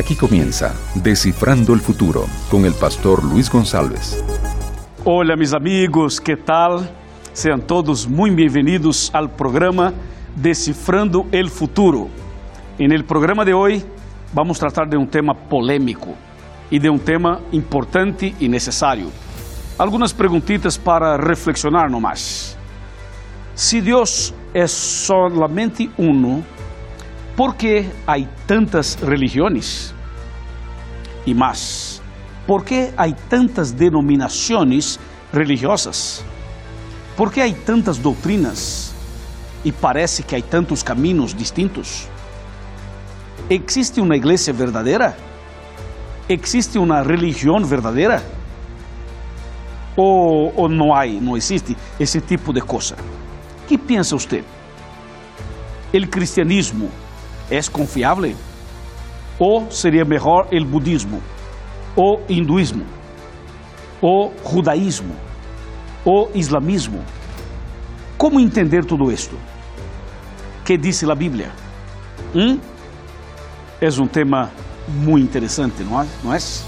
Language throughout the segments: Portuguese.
Aquí comienza Descifrando el Futuro con el pastor Luis González. Hola mis amigos, ¿qué tal? Sean todos muy bienvenidos al programa Descifrando el Futuro. En el programa de hoy vamos a tratar de un tema polémico y de un tema importante y necesario. Algunas preguntitas para reflexionar nomás. Si Dios es solamente uno, ¿por qué hay tantas religiones? Y más, ¿por qué hay tantas denominaciones religiosas? ¿Por qué hay tantas doutrinas y parece que hay tantos caminos distintos? ¿Existe una iglesia verdadera? ¿Existe una religión verdadera? ¿O, o no hay, no existe ese tipo de cosa? ¿Qué piensa usted? ¿El cristianismo es confiable? ¿O sería mejor el budismo? ¿O hinduismo? ¿O judaísmo? ¿O islamismo? ¿Cómo entender todo esto? ¿Qué dice la Biblia? ¿Mm? Es un tema muy interesante, ¿no, ¿no es?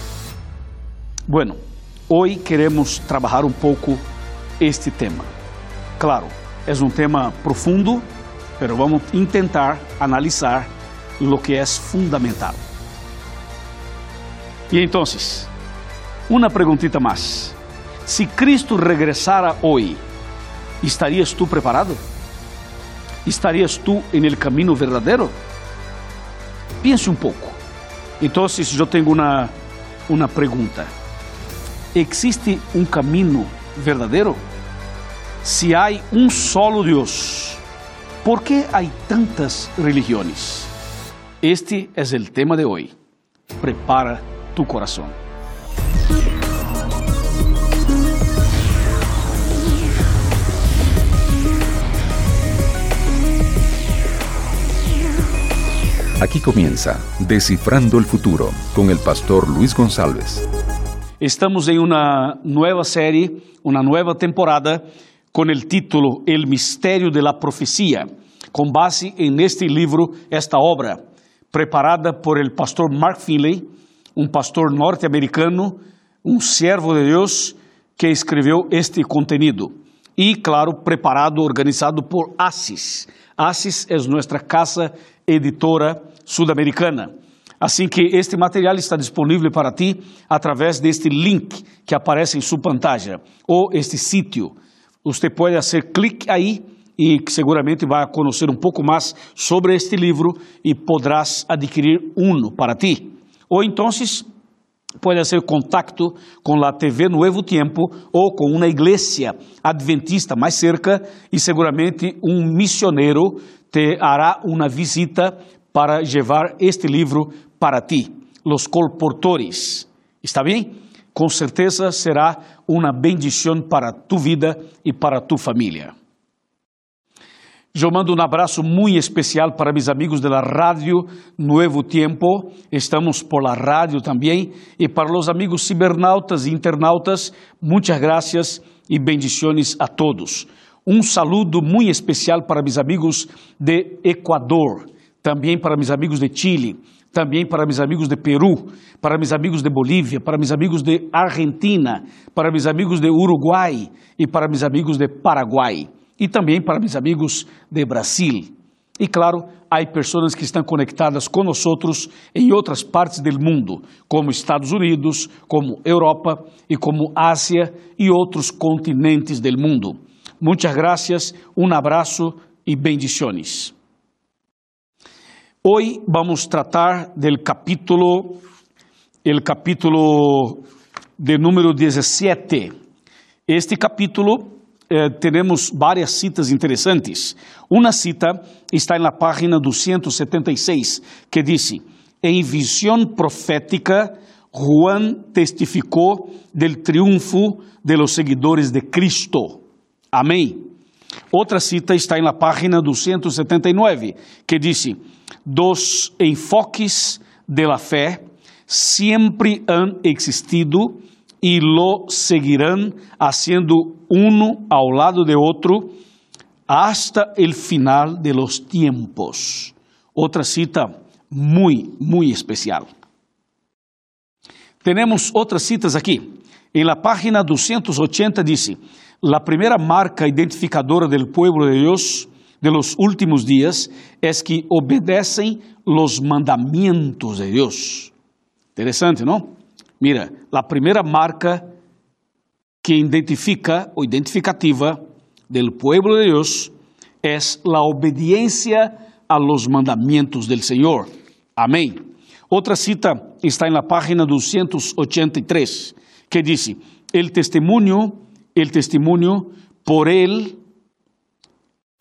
Bueno, hoy queremos trabajar un poco este tema. Claro, es un tema profundo, pero vamos intentar analizar lo que es fundamental. Y entonces, una preguntita más. Si Cristo regresara hoy, ¿estarías tú preparado? ¿Estarías tú en el camino verdadero? Piense un poco. Entonces yo tengo una, una pregunta. ¿Existe un camino verdadero? Si hay un solo Dios, ¿por qué hay tantas religiones? Este es el tema de hoy. Prepara tu corazón. Aquí comienza Descifrando el Futuro con el pastor Luis González. Estamos em uma nova série, uma nova temporada, com o título El Mistério de la com base em este livro, esta obra, preparada por el pastor Mark Finley, um pastor norte-americano, um servo de Deus, que escreveu este contenido. E, claro, preparado, organizado por ASIS. ASIS é nossa casa editora sudamericana. Assim que este material está disponível para ti através deste link que aparece em sua pantalla ou este sítio. Você pode fazer clique aí e seguramente vai conhecer um pouco mais sobre este livro e poderás adquirir um para ti. Ou então pode fazer contato com a TV Novo Tempo ou com uma igreja adventista mais cerca e seguramente um missioneiro te hará uma visita para levar este livro para ti, los colportores. ¿Está bem? Com certeza será uma bendição para tu vida e para tu família. Eu mando um abraço muito especial para meus amigos da Rádio Nuevo Tiempo, estamos por la rádio também, e para os amigos cibernautas e internautas, muitas graças e bendições a todos. Um saludo muito especial para meus amigos de Equador, também para meus amigos de Chile, também para meus amigos de Peru, para meus amigos de Bolívia, para meus amigos de Argentina, para meus amigos de Uruguai e para meus amigos de Paraguai e também para meus amigos de Brasil. E claro, há pessoas que estão conectadas conosco em outras partes do mundo, como Estados Unidos, como Europa e como Ásia e outros continentes do mundo. Muitas graças, um abraço e bendições. Hoy vamos a tratar del capítulo, el capítulo de número 17. Este capítulo eh, tenemos varias citas interessantes. Uma cita está na página 276, que diz: Em visão profética, Juan testificou del triunfo de los seguidores de Cristo. Amém. Outra cita está na página 279, que diz: dos enfoques de la fe siempre han existido y lo seguirán haciendo uno ao lado de otro hasta el final de los tiempos. Otra cita muy, muy especial. Tenemos outras citas aqui. Em la página 280 dice, la primera marca identificadora del pueblo de Dios de los últimos días es que obedecen los mandamientos de Dios. Interessante, não? Mira, la primera marca que identifica o identificativa del pueblo de Dios es la obediencia a los mandamientos del Señor. Amém. Outra cita está en la página 283, que dice, el testimonio, el testimonio por el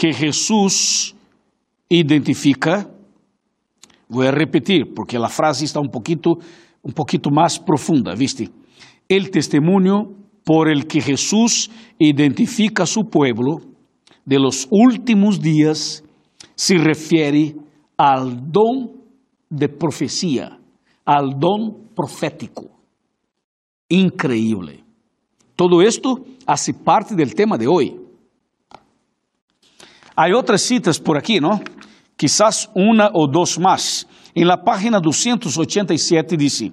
que Jesús identifica, voy a repetir, porque la frase está un poquito, un poquito más profunda, ¿viste? El testimonio por el que Jesús identifica a su pueblo de los últimos días se refiere al don de profecía, al don profético. Increíble. Todo esto hace parte del tema de hoy. Hay otras citas por aquí, ¿no? Quizás una o dos más. En la página 287 dice,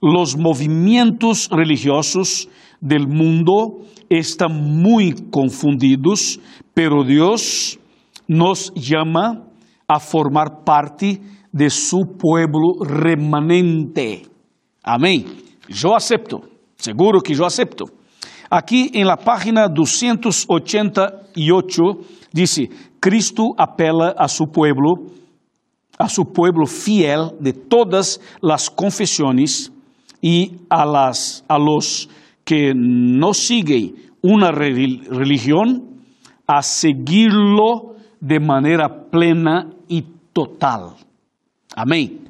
los movimientos religiosos del mundo están muy confundidos, pero Dios nos llama a formar parte de su pueblo remanente. Amén. Yo acepto, seguro que yo acepto. Aquí en la página 288 dice, Cristo apela a su pueblo, a su pueblo fiel de todas las confesiones y a, las, a los que no siguen una religión, a seguirlo de manera plena y total. Amém?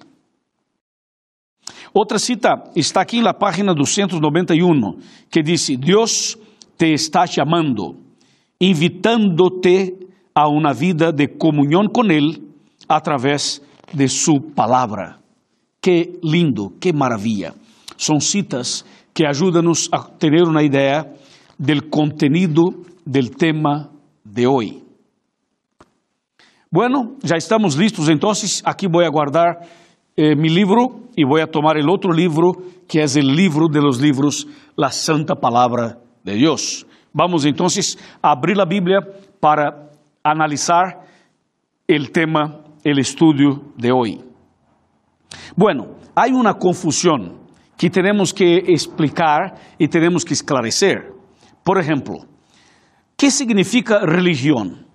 Outra cita está aqui na página 291, que diz: Deus te está chamando, invitando-te a uma vida de comunhão com Ele através de Sua palavra. Que lindo, que maravilha. São citas que ajudam-nos a ter uma ideia do contenido do tema de hoje. Bueno, ya estamos listos entonces. Aquí voy a guardar eh, mi libro y voy a tomar el otro libro, que es el libro de los libros, la Santa Palabra de Dios. Vamos entonces a abrir la Biblia para analizar el tema, el estudio de hoy. Bueno, hay una confusión que tenemos que explicar y tenemos que esclarecer. Por ejemplo, ¿qué significa religión?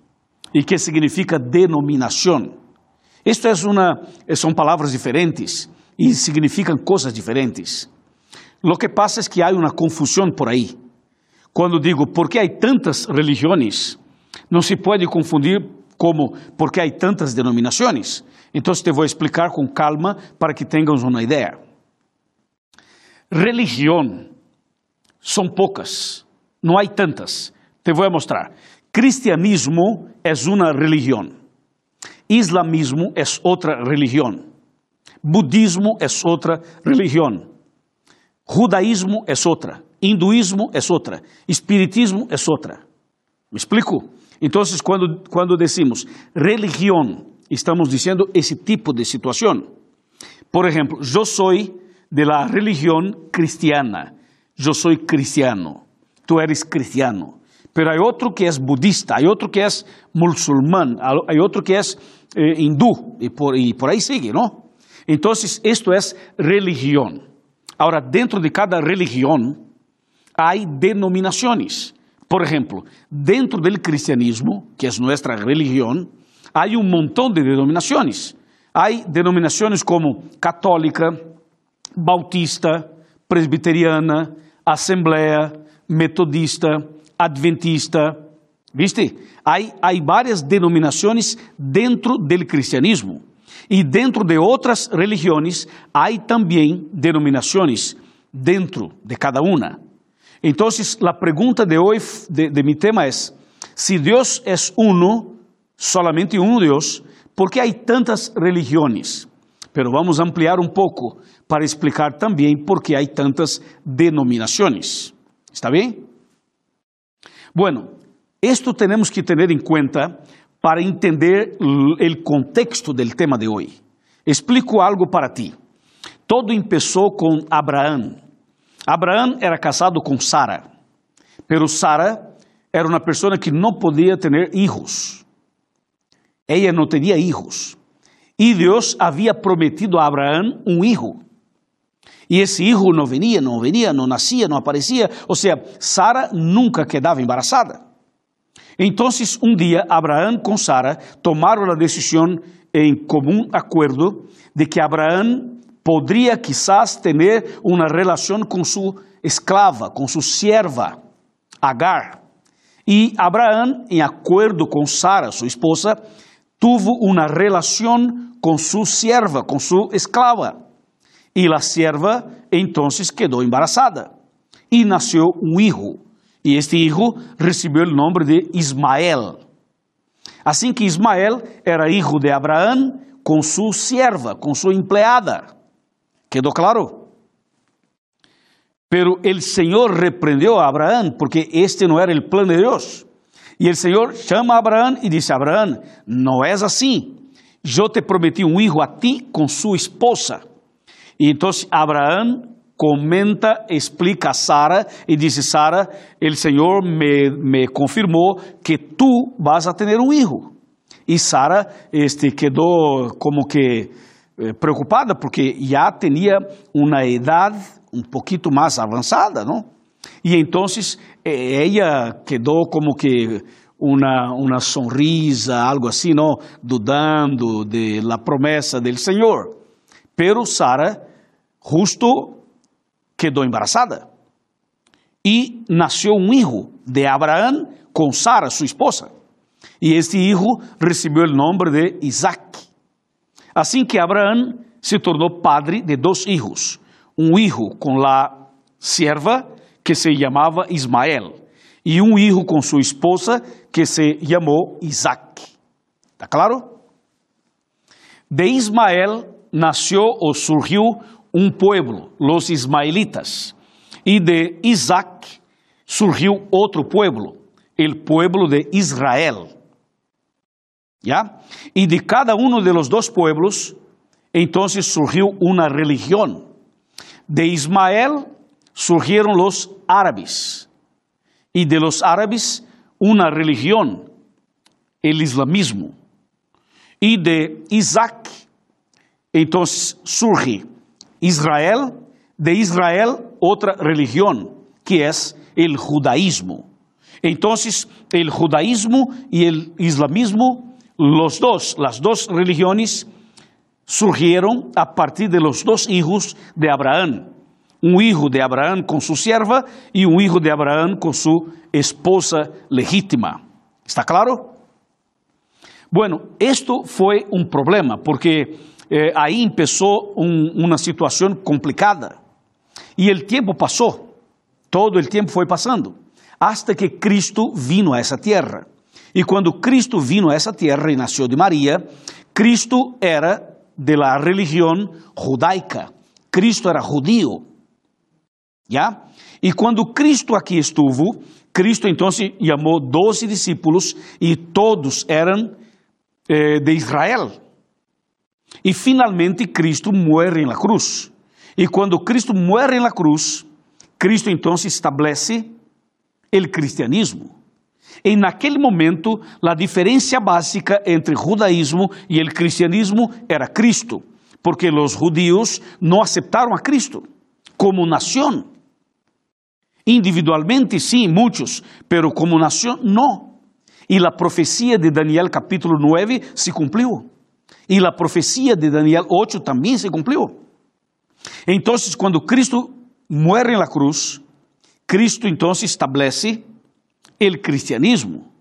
e que significa denominação. Isto é uma, são palavras diferentes e significam coisas diferentes. Lo que pasa es que há uma confusão por aí. Quando digo por que há tantas religiões, não se pode confundir como por que há tantas denominações. Então te vou explicar com calma para que tenhamos uma ideia. Religião são poucas, não há tantas. Te vou mostrar. Cristianismo es una religión. Islamismo es otra religión. Budismo es otra religión. Judaísmo es otra. Hinduismo es otra. Espiritismo es otra. ¿Me explico? Entonces, cuando, cuando decimos religión, estamos diciendo ese tipo de situación. Por ejemplo, yo soy de la religión cristiana. Yo soy cristiano. Tú eres cristiano. Pero hay otro que es budista, hay otro que es musulmán, hay otro que es eh, hindú, y por, y por ahí sigue, ¿no? Entonces, esto es religión. Ahora, dentro de cada religión hay denominaciones. Por ejemplo, dentro del cristianismo, que es nuestra religión, hay un montón de denominaciones. Hay denominaciones como católica, bautista, presbiteriana, asamblea, metodista, adventista, ¿viste? Hay, hay varias denominaciones dentro del cristianismo y dentro de otras religiones hay también denominaciones dentro de cada una. Entonces, la pregunta de hoy, de, de mi tema es, si Dios es uno, solamente un Dios, ¿por qué hay tantas religiones? Pero vamos a ampliar un poco para explicar también por qué hay tantas denominaciones. ¿Está bien? Bueno, esto tenemos que tener en cuenta para entender el contexto del tema de hoy. Explico algo para ti. Todo começou com Abraão. Abraão era casado com Sara, pero Sara era uma pessoa que não podia ter hijos. Ella não tinha hijos. E Deus havia prometido a Abraão um hijo. E esse hijo não venia, não venia, não nascia, não aparecia. Ou seja, Sara nunca quedava embaraçada. Então, um dia, Abraão com Sara tomaram a decisão em comum acordo de que Abraão poderia quizás ter uma relação com sua esclava, com sua serva, Agar. E Abraão, em acordo com Sara, sua esposa, tuvo uma relação com sua serva, com sua esclava. E a serva então quedou embarazada e nasceu um hijo. E este hijo recebeu o nome de Ismael. Assim que Ismael era hijo de Abraão com sua serva, com sua empleada. ¿Quedó claro? Pero el Señor reprendió a Abraham porque este no era el plan de Dios. Y el Señor chama a Abraham y dice, Abraham, no es así. Yo te prometí un hijo a ti con su esposa. Y entonces Abraham comenta, explica a Sara y dice, Sara, el Señor me, me confirmó que tú vas a tener un hijo. Y Sara este, quedó como que preocupada porque já tinha uma idade um pouquinho mais avançada, não? E então ela quedou como que uma uma sonrisa, algo assim, não, dudando de la promessa do Senhor. Pero Sara justo quedou embarazada e nasceu um filho de Abraão com Sara, sua esposa. E este filho recebeu o nome de Isaac. Assim que Abraão se tornou padre de dois filhos, um filho com a serva que se chamava Ismael e um filho com sua esposa que se chamou Isaac. ¿Está claro? De Ismael nasceu ou surgiu um pueblo, os ismaelitas, e de Isaac surgiu outro pueblo, o pueblo de Israel. Y de cada uno de los dos pueblos, entonces surgió una religión. De Ismael surgieron los árabes, y de los árabes una religión, el islamismo. Y de Isaac, entonces surge Israel, de Israel otra religión, que es el judaísmo. Entonces, el judaísmo y el islamismo los dos, las dos religiones surgieron a partir de los dos hijos de Abraham. Un hijo de Abraham con su sierva y un hijo de Abraham con su esposa legítima. ¿Está claro? Bueno, esto fue un problema porque eh, ahí empezó un, una situación complicada. Y el tiempo pasó, todo el tiempo fue pasando, hasta que Cristo vino a esa tierra. E quando Cristo vino a essa terra e nasceu de Maria, Cristo era de la religião judaica. Cristo era judío. ¿Ya? E quando Cristo aqui estuvo, Cristo então chamou doze discípulos e todos eram eh, de Israel. E finalmente Cristo morre na cruz. E quando Cristo morre na cruz, Cristo então estabelece o cristianismo. E naquele momento, a diferença básica entre judaísmo e o cristianismo era Cristo, porque os judíos não aceitaram a Cristo como nação. Individualmente, sim, muitos, pero como nação, não. E a profecia de Daniel capítulo 9 se cumpriu. E a profecia de Daniel 8 também se cumpriu. Então, quando Cristo morre na cruz, Cristo então estabelece el cristianismo.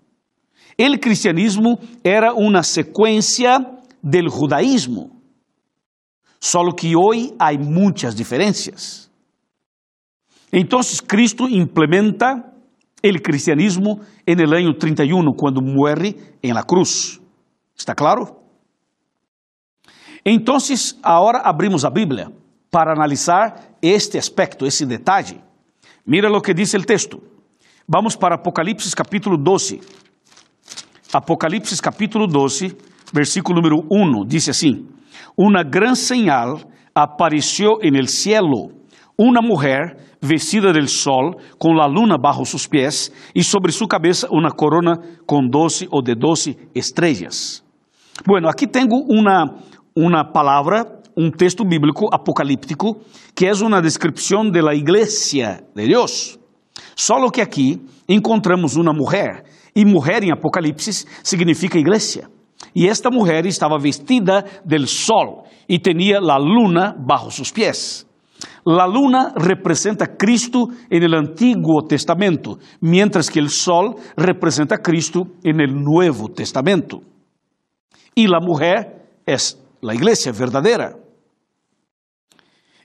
El cristianismo era una secuencia del judaísmo, solo que hoy hay muchas diferencias. Entonces Cristo implementa el cristianismo en el año 31, cuando muere en la cruz. ¿Está claro? Entonces, ahora abrimos a Bíblia para analisar este aspecto, esse detalhe. Mira lo que dice el texto. Vamos para Apocalipse capítulo 12. Apocalipse capítulo 12, versículo número 1, diz assim: Uma grande señal apareció en el cielo una mujer vestida del sol, con la luna bajo sus pies, y sobre su cabeza una corona con doce o de doce estrellas. Bueno, aquí tengo una, una palabra, un texto bíblico apocalíptico, que es una descripción de la iglesia de Dios. Solo que aquí encontramos una mujer, y mujer en Apocalipsis significa iglesia. Y esta mujer estaba vestida del sol y tenía la luna bajo sus pies. La luna representa a Cristo en el Antiguo Testamento, mientras que el sol representa a Cristo en el Nuevo Testamento. Y la mujer es la iglesia verdadera.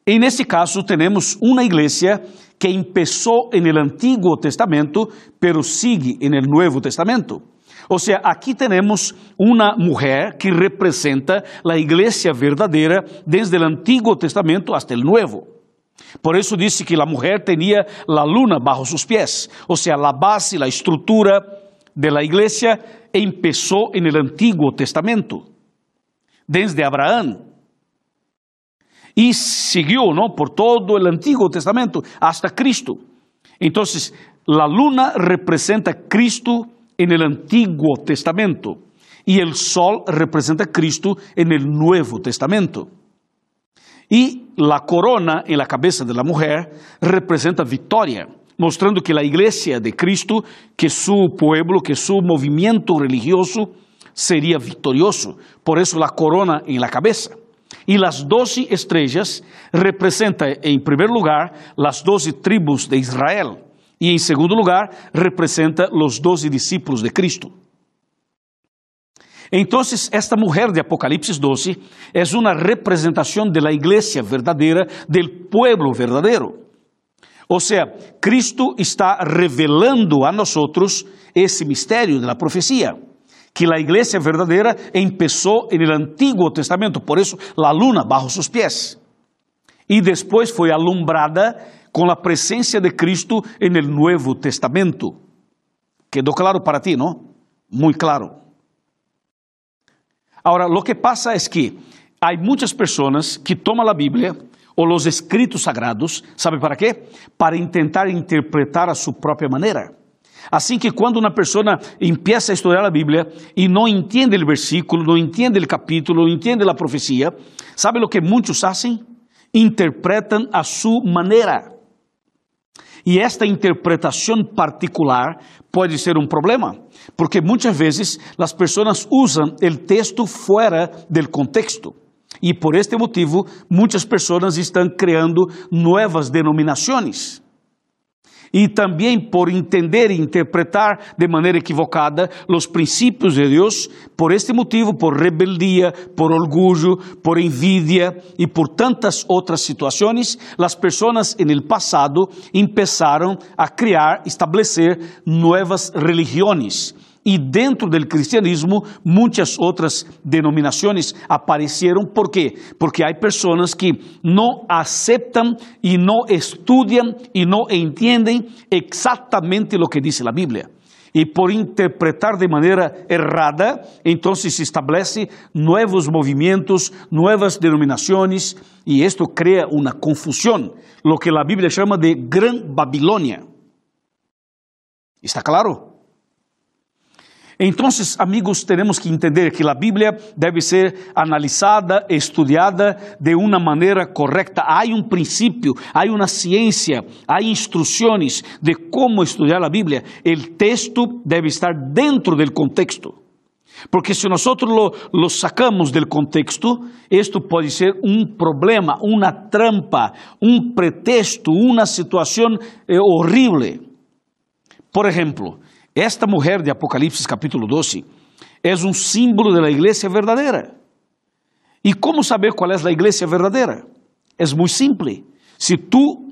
En este caso tenemos una iglesia que empezó en el Antiguo Testamento, pero sigue en el Nuevo Testamento. O sea, aquí tenemos una mujer que representa la iglesia verdadera desde el Antiguo Testamento hasta el Nuevo. Por eso dice que la mujer tenía la luna bajo sus pies. O sea, la base, la estructura de la iglesia empezó en el Antiguo Testamento, desde Abraham. Y siguió ¿no? por todo el Antiguo Testamento hasta Cristo. Entonces, la luna representa Cristo en el Antiguo Testamento y el sol representa Cristo en el Nuevo Testamento. Y la corona en la cabeza de la mujer representa victoria, mostrando que la iglesia de Cristo, que su pueblo, que su movimiento religioso sería victorioso. Por eso la corona en la cabeza. Y las doce estrellas representan, en primer lugar, las doce tribus de Israel. Y en segundo lugar, representa los doce discípulos de Cristo. Entonces, esta mujer de Apocalipsis 12 es una representación de la iglesia verdadera, del pueblo verdadero. O sea, Cristo está revelando a nosotros ese misterio de la profecía, que la iglesia verdadera empezó en el Antiguo Testamento, por eso la luna bajo sus pies. Y después fue alumbrada com a presença de Cristo en el Nuevo Testamento. Quedou claro para ti, não? Muito claro. Agora, lo que pasa es que hay muchas personas que toman la Biblia o los escritos sagrados, ¿sabe para qué? Para intentar interpretar a su propia manera. Assim que quando uma pessoa empieza a estudar a Bíblia e não entende o versículo, não entende o capítulo, não entende a profecia, sabe o que muitos fazem? Interpretam a sua maneira. E esta interpretação particular pode ser um problema, porque muitas vezes as pessoas usam o texto fora do contexto. E por este motivo, muitas pessoas estão criando novas denominações e também por entender e interpretar de maneira equivocada os princípios de Deus, por este motivo, por rebeldia, por orgulho, por envidia e por tantas outras situações, as pessoas en el empezaram a criar, estabelecer novas religiões e dentro do cristianismo muitas outras denominações apareceram. ¿Por quê? Porque há pessoas que não aceitam e não estudam e não entendem exatamente o que diz a Bíblia. E por interpretar de maneira errada, então se estabelece novos movimentos, novas denominações, e isto cria uma confusão, lo que a Bíblia chama de Gran Babilônia. ¿Está claro? Então, amigos, temos que entender que a Bíblia deve ser analisada, estudada de uma maneira correta. Há um princípio, há uma ciência, há instruções de como estudar a Bíblia. O texto deve estar dentro do contexto. Porque se nós lo, lo sacamos do contexto, isto pode ser um problema, uma trampa, um pretexto, uma situação eh, horrível. Por exemplo, esta mulher de Apocalipse capítulo 12 é um símbolo da igreja verdadeira. E como saber qual é a igreja verdadeira? É muito simples. Se tu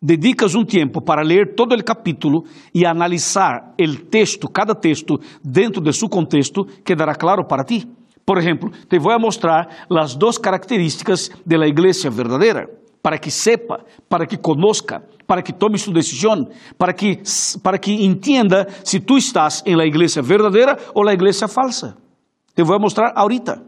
dedicas um tempo para ler todo o capítulo e analisar o texto, cada texto, dentro de seu contexto, quedará claro para ti. Por exemplo, te vou mostrar as duas características da igreja verdadeira para que sepa, para que conozca, para que tome sua decisão, para que, para que entenda se tu estás em la igreja verdadeira ou la igreja falsa. Te vou mostrar ahorita.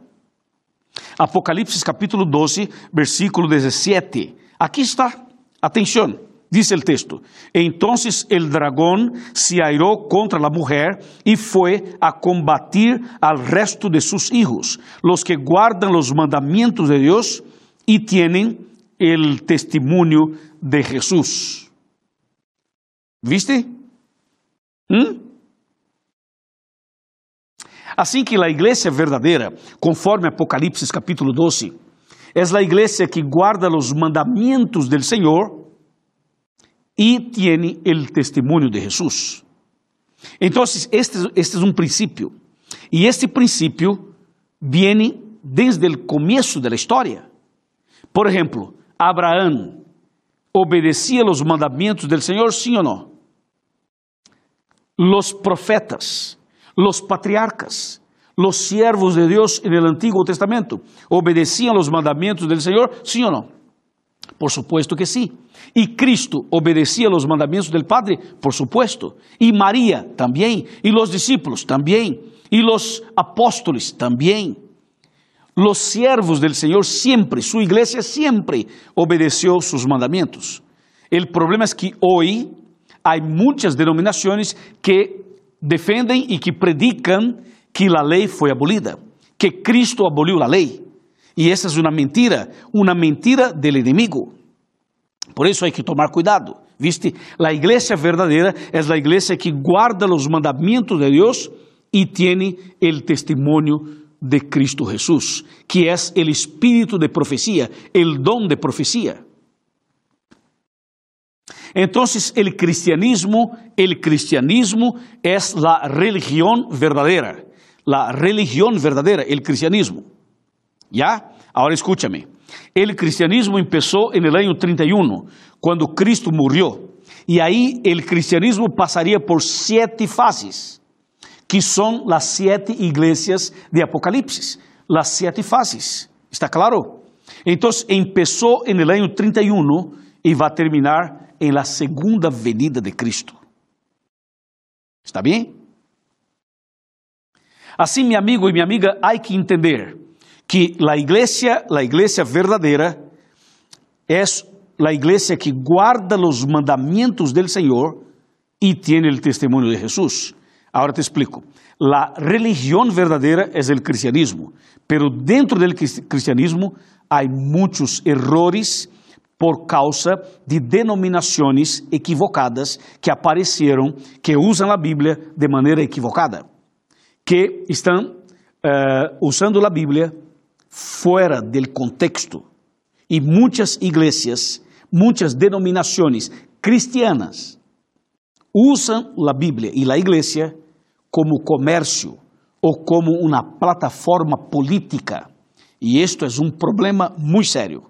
Apocalipse capítulo 12, versículo 17. Aqui está. Atenção. Dice el texto, entonces el dragón se airó contra la mujer y fue a combatir al resto de sus hijos, los que guardan los mandamientos de Dios y tienen el testimonio de Jesús. ¿Viste? ¿Mm? Así que la iglesia verdadera, conforme Apocalipsis capítulo 12, es la iglesia que guarda los mandamientos del Señor y tiene el testimonio de Jesús. Entonces, este, este es un principio. Y este principio viene desde el comienzo de la historia. Por ejemplo, Abraham obedecía los mandamientos del Señor, sí o no? Los profetas, los patriarcas, los siervos de Dios en el Antiguo Testamento, ¿obedecían los mandamientos del Señor, sí o no? Por supuesto que sí. Y Cristo obedecía los mandamientos del Padre, por supuesto. Y María también. Y los discípulos también. Y los apóstoles también. Los siervos del Señor siempre, su iglesia siempre obedeció sus mandamientos. El problema es que hoy hay muchas denominaciones que defenden y que predican que la ley fue abolida, que Cristo abolió la ley. Y esa es una mentira, una mentira del enemigo. Por eso hay que tomar cuidado. ¿Viste? La iglesia verdadera es la iglesia que guarda los mandamientos de Dios y tiene el testimonio de Cristo Jesús, que es el espíritu de profecía, el don de profecía. Entonces el cristianismo, el cristianismo es la religión verdadera, la religión verdadera, el cristianismo. ¿Ya? Ahora escúchame. El cristianismo empezó en el año 31, cuando Cristo murió. Y ahí el cristianismo pasaría por siete fases, que son las siete iglesias de Apocalipsis. Las siete fases. ¿Está claro? Entonces empezó en el año 31 y va a terminar en la segunda venida de Cristo. ¿Está bien? Así, mi amigo y mi amiga, hay que entender que la iglesia, la iglesia verdadera, es la iglesia que guarda los mandamientos del Señor y tiene el testimonio de Jesús. Ahora te explico. La religión verdadera es el cristianismo, pero dentro del cristianismo hay muchos errores por causa de denominaciones equivocadas que aparecieron, que usan la Biblia de manera equivocada, que están uh, usando la Biblia fuera del contexto. Y muchas iglesias, muchas denominaciones cristianas usan la Biblia y la iglesia como comercio o como una plataforma política. Y esto es un problema muy serio.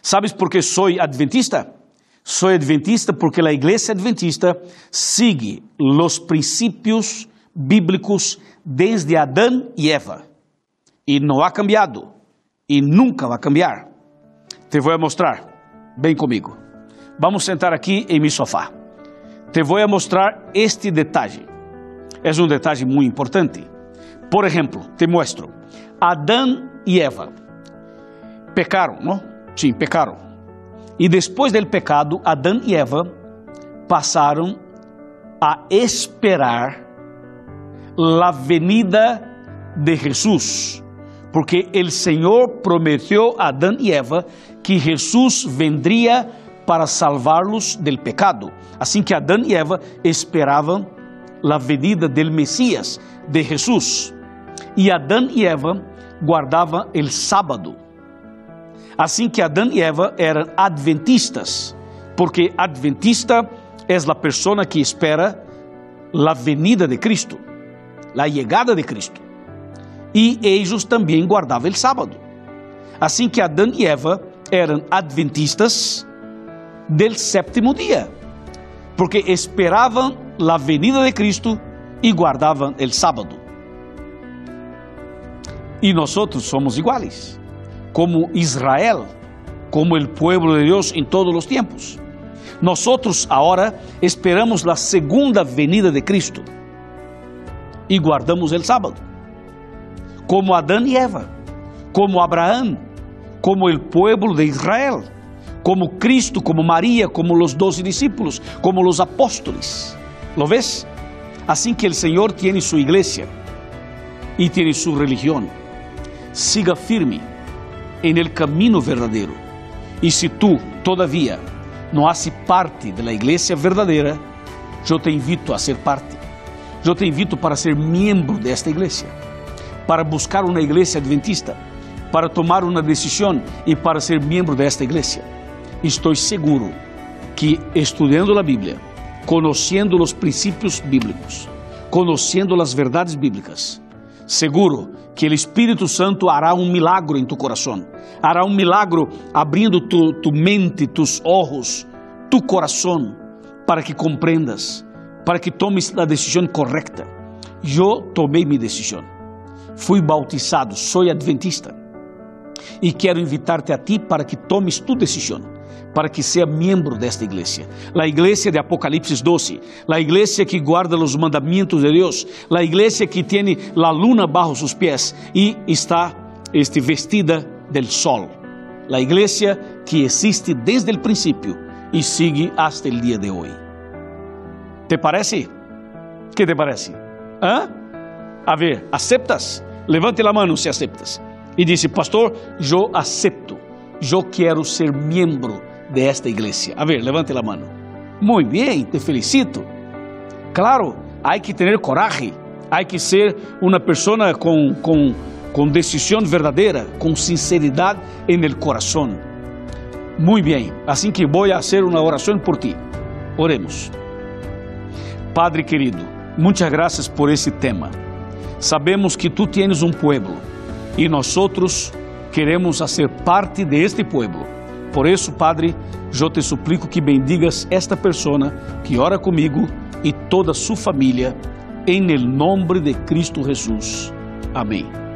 ¿Sabes por qué soy adventista? Soy adventista porque la iglesia adventista sigue los principios bíblicos desde Adán y Eva e não ha cambiado e nunca vai cambiar. Te vou mostrar. Vem comigo. Vamos sentar aqui em meu sofá. Te vou mostrar este detalhe. É um detalhe muito importante. Por exemplo, te mostro. Adão e Eva pecaram, não? Sim, pecaram. E depois do pecado, Adão e Eva passaram a esperar a venida de Jesus porque o Senhor prometeu a Adão e Eva que Jesus vendria para salvá-los del pecado. Assim que Adão e Eva esperavam a venida del Messias, de Jesus. E Adão e Eva guardavam o sábado. Assim que Adão e Eva eram adventistas, porque adventista é a pessoa que espera a venida de Cristo, a chegada de Cristo e eles também guardavam o sábado. Assim que Adão e Eva eram adventistas del sétimo dia, porque esperavam a venida de Cristo e guardavam o sábado. E nós somos iguais, como Israel, como o pueblo de Deus em todos os tempos. Nós agora esperamos a segunda venida de Cristo e guardamos o sábado como Adão e Eva, como Abraão, como o povo de Israel, como Cristo, como Maria, como os doze discípulos, como os apóstolos. ¿Lo ves? Assim que o Senhor tem sua igreja e tem sua religião. Siga firme en el camino verdadeiro. E se tu, todavia, não haces parte da igreja verdadeira, eu te invito a ser parte. Eu te invito para ser membro desta igreja, para buscar uma igreja adventista, para tomar uma decisão e para ser membro desta igreja. Estou seguro que estudando a Bíblia, conhecendo os princípios bíblicos, conhecendo as verdades bíblicas, seguro que o Espírito Santo hará um milagro em tu coração, hará um milagro abrindo tu, tu mente, tus ojos, tu coração, para que compreendas, para que tomes a decisão correta. Eu tomei minha decisão. Fui bautizado, sou adventista. E quero invitar-te a ti para que tomes tu decisão para que seja membro desta igreja. A igreja de Apocalipse 12, a igreja que guarda os mandamentos de Deus, a igreja que tem a luna bajo seus pés e está este, vestida del sol. A igreja que existe desde o princípio e sigue hasta o dia de hoje. ¿Te parece? Que te parece? ¿Ah? A ver, ¿aceptas? Levante a mão se aceptas. E disse, pastor, eu acepto. Eu quero ser membro de esta iglesia? A ver, levante la mano. Muy bien, te felicito. Claro, hay que tener coraje, hay que ser una persona con, con, con decisión verdadera, con sinceridad en el corazón. Muy bien, así que voy a una oración por ti. Oremos. Padre querido, muchas gracias por esse tema. Sabemos que tu tienes um pueblo e nós queremos ser parte de este pueblo por isso, Padre, eu te suplico que bendigas esta pessoa que ora comigo e toda sua família, em nome de Cristo Jesus. Amém.